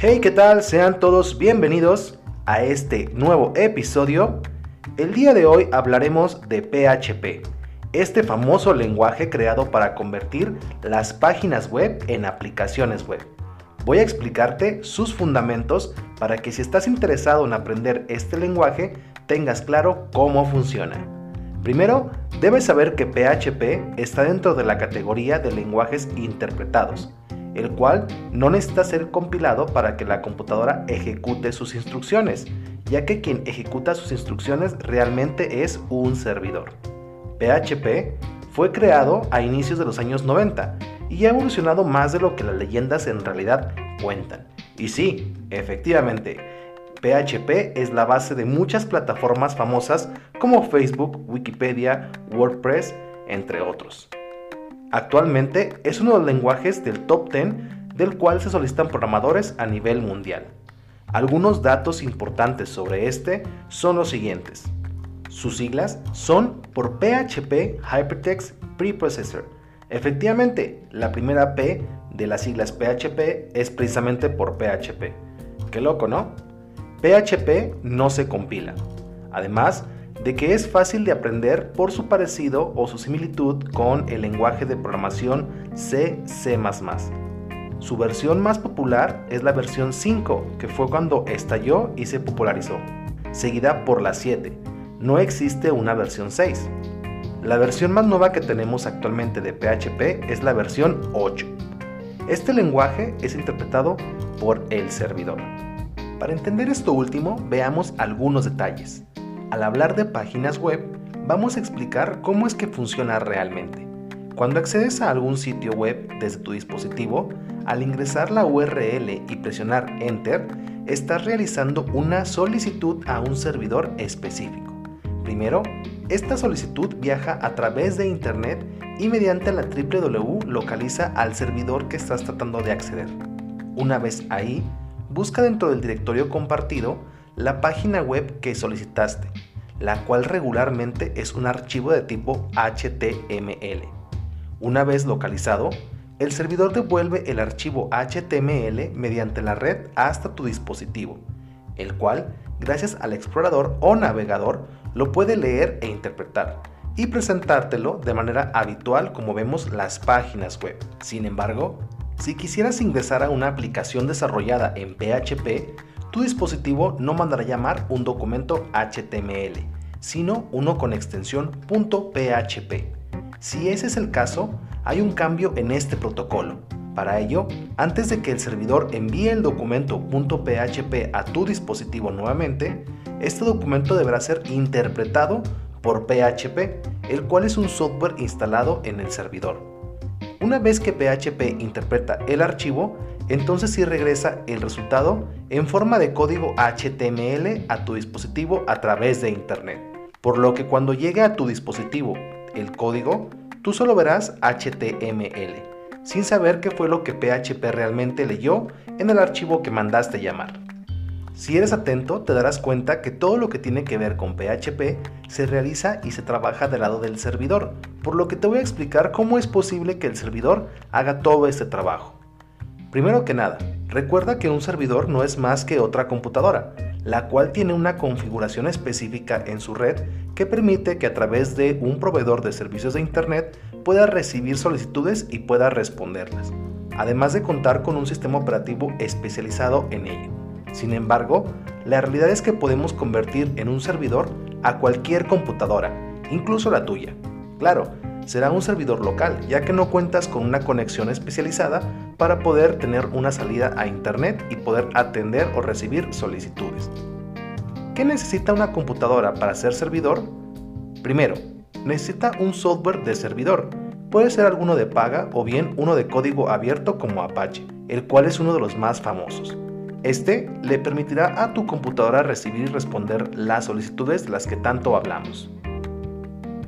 Hey, ¿qué tal? Sean todos bienvenidos a este nuevo episodio. El día de hoy hablaremos de PHP, este famoso lenguaje creado para convertir las páginas web en aplicaciones web. Voy a explicarte sus fundamentos para que si estás interesado en aprender este lenguaje tengas claro cómo funciona. Primero, debes saber que PHP está dentro de la categoría de lenguajes interpretados, el cual no necesita ser compilado para que la computadora ejecute sus instrucciones, ya que quien ejecuta sus instrucciones realmente es un servidor. PHP fue creado a inicios de los años 90 y ha evolucionado más de lo que las leyendas en realidad cuentan. Y sí, efectivamente, PHP es la base de muchas plataformas famosas como Facebook, Wikipedia, WordPress, entre otros. Actualmente es uno de los lenguajes del top 10 del cual se solicitan programadores a nivel mundial. Algunos datos importantes sobre este son los siguientes. Sus siglas son por PHP Hypertext Preprocessor. Efectivamente, la primera P de las siglas PHP es precisamente por PHP. Qué loco, ¿no? PHP no se compila. Además de que es fácil de aprender por su parecido o su similitud con el lenguaje de programación C, C++. Su versión más popular es la versión 5, que fue cuando estalló y se popularizó, seguida por la 7. No existe una versión 6. La versión más nueva que tenemos actualmente de PHP es la versión 8. Este lenguaje es interpretado por el servidor. Para entender esto último, veamos algunos detalles. Al hablar de páginas web, vamos a explicar cómo es que funciona realmente. Cuando accedes a algún sitio web desde tu dispositivo, al ingresar la URL y presionar Enter, estás realizando una solicitud a un servidor específico. Primero, esta solicitud viaja a través de Internet y mediante la www localiza al servidor que estás tratando de acceder. Una vez ahí, busca dentro del directorio compartido la página web que solicitaste, la cual regularmente es un archivo de tipo HTML. Una vez localizado, el servidor devuelve el archivo HTML mediante la red hasta tu dispositivo, el cual, gracias al explorador o navegador, lo puede leer e interpretar y presentártelo de manera habitual como vemos las páginas web. Sin embargo, si quisieras ingresar a una aplicación desarrollada en PHP, tu dispositivo no mandará llamar un documento HTML, sino uno con extensión .php. Si ese es el caso, hay un cambio en este protocolo. Para ello, antes de que el servidor envíe el documento .php a tu dispositivo nuevamente, este documento deberá ser interpretado por PHP, el cual es un software instalado en el servidor. Una vez que PHP interpreta el archivo, entonces sí regresa el resultado en forma de código HTML a tu dispositivo a través de Internet. Por lo que cuando llegue a tu dispositivo el código, tú solo verás HTML, sin saber qué fue lo que PHP realmente leyó en el archivo que mandaste llamar. Si eres atento, te darás cuenta que todo lo que tiene que ver con PHP se realiza y se trabaja del lado del servidor, por lo que te voy a explicar cómo es posible que el servidor haga todo este trabajo. Primero que nada, recuerda que un servidor no es más que otra computadora, la cual tiene una configuración específica en su red que permite que a través de un proveedor de servicios de Internet pueda recibir solicitudes y pueda responderlas, además de contar con un sistema operativo especializado en ello. Sin embargo, la realidad es que podemos convertir en un servidor a cualquier computadora, incluso la tuya. Claro, será un servidor local, ya que no cuentas con una conexión especializada para poder tener una salida a Internet y poder atender o recibir solicitudes. ¿Qué necesita una computadora para ser servidor? Primero, necesita un software de servidor. Puede ser alguno de paga o bien uno de código abierto como Apache, el cual es uno de los más famosos. Este le permitirá a tu computadora recibir y responder las solicitudes de las que tanto hablamos.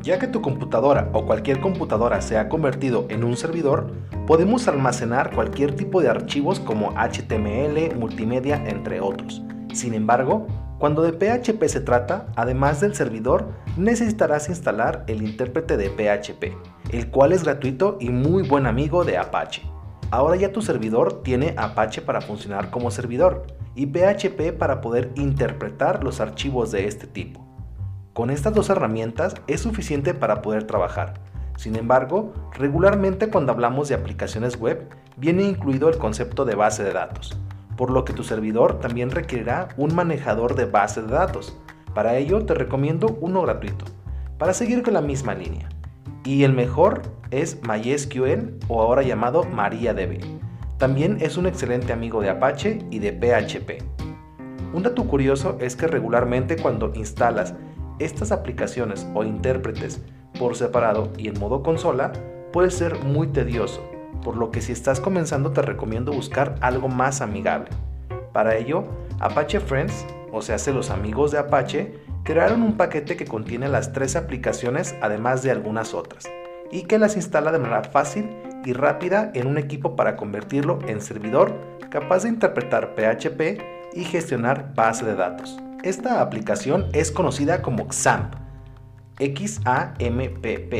Ya que tu computadora o cualquier computadora se ha convertido en un servidor, podemos almacenar cualquier tipo de archivos como HTML, multimedia, entre otros. Sin embargo, cuando de PHP se trata, además del servidor, necesitarás instalar el intérprete de PHP, el cual es gratuito y muy buen amigo de Apache. Ahora ya tu servidor tiene Apache para funcionar como servidor y PHP para poder interpretar los archivos de este tipo. Con estas dos herramientas es suficiente para poder trabajar. Sin embargo, regularmente cuando hablamos de aplicaciones web viene incluido el concepto de base de datos, por lo que tu servidor también requerirá un manejador de base de datos. Para ello te recomiendo uno gratuito, para seguir con la misma línea. Y el mejor es MySQL o ahora llamado MariaDB. También es un excelente amigo de Apache y de PHP. Un dato curioso es que regularmente cuando instalas estas aplicaciones o intérpretes por separado y en modo consola puede ser muy tedioso, por lo que si estás comenzando te recomiendo buscar algo más amigable. Para ello, Apache Friends, o sea, los amigos de Apache, crearon un paquete que contiene las tres aplicaciones además de algunas otras, y que las instala de manera fácil y rápida en un equipo para convertirlo en servidor capaz de interpretar PHP y gestionar base de datos. Esta aplicación es conocida como XAMPP, XAMPP,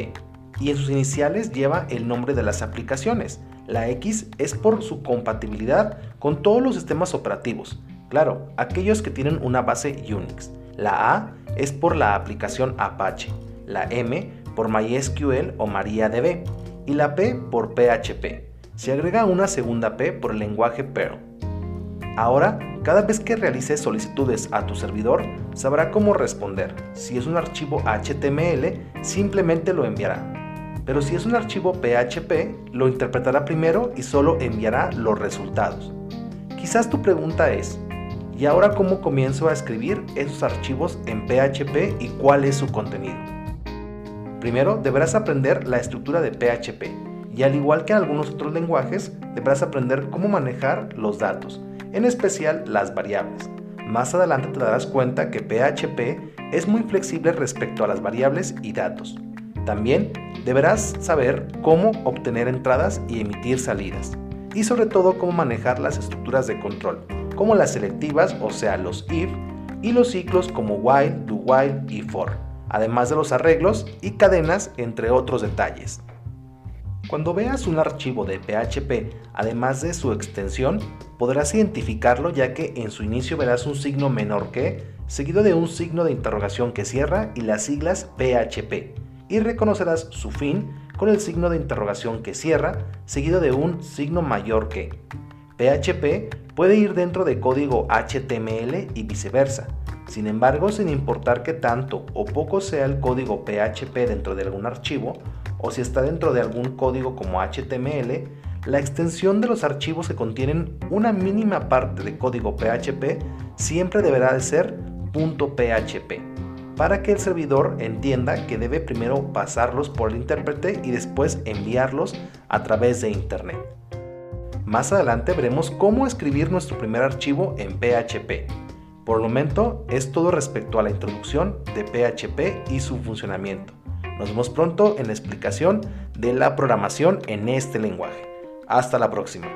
y en sus iniciales lleva el nombre de las aplicaciones. La X es por su compatibilidad con todos los sistemas operativos, claro, aquellos que tienen una base Unix. La A es por la aplicación Apache, la M por MySQL o MariaDB y la P por PHP. Se agrega una segunda P por el lenguaje Perl. Ahora, cada vez que realices solicitudes a tu servidor, sabrá cómo responder. Si es un archivo HTML, simplemente lo enviará. Pero si es un archivo PHP, lo interpretará primero y solo enviará los resultados. Quizás tu pregunta es, ¿y ahora cómo comienzo a escribir esos archivos en PHP y cuál es su contenido? Primero deberás aprender la estructura de PHP y al igual que en algunos otros lenguajes, deberás aprender cómo manejar los datos, en especial las variables. Más adelante te darás cuenta que PHP es muy flexible respecto a las variables y datos. También deberás saber cómo obtener entradas y emitir salidas. Y sobre todo cómo manejar las estructuras de control, como las selectivas, o sea, los if, y los ciclos como while, do while y for, además de los arreglos y cadenas, entre otros detalles. Cuando veas un archivo de PHP, además de su extensión, podrás identificarlo ya que en su inicio verás un signo menor que, seguido de un signo de interrogación que cierra y las siglas PHP, y reconocerás su fin con el signo de interrogación que cierra, seguido de un signo mayor que. PHP puede ir dentro de código HTML y viceversa. Sin embargo, sin importar que tanto o poco sea el código PHP dentro de algún archivo, o si está dentro de algún código como HTML, la extensión de los archivos que contienen una mínima parte de código PHP siempre deberá de ser .php para que el servidor entienda que debe primero pasarlos por el intérprete y después enviarlos a través de internet. Más adelante veremos cómo escribir nuestro primer archivo en PHP. Por el momento es todo respecto a la introducción de PHP y su funcionamiento. Nos vemos pronto en la explicación de la programación en este lenguaje. Hasta la próxima.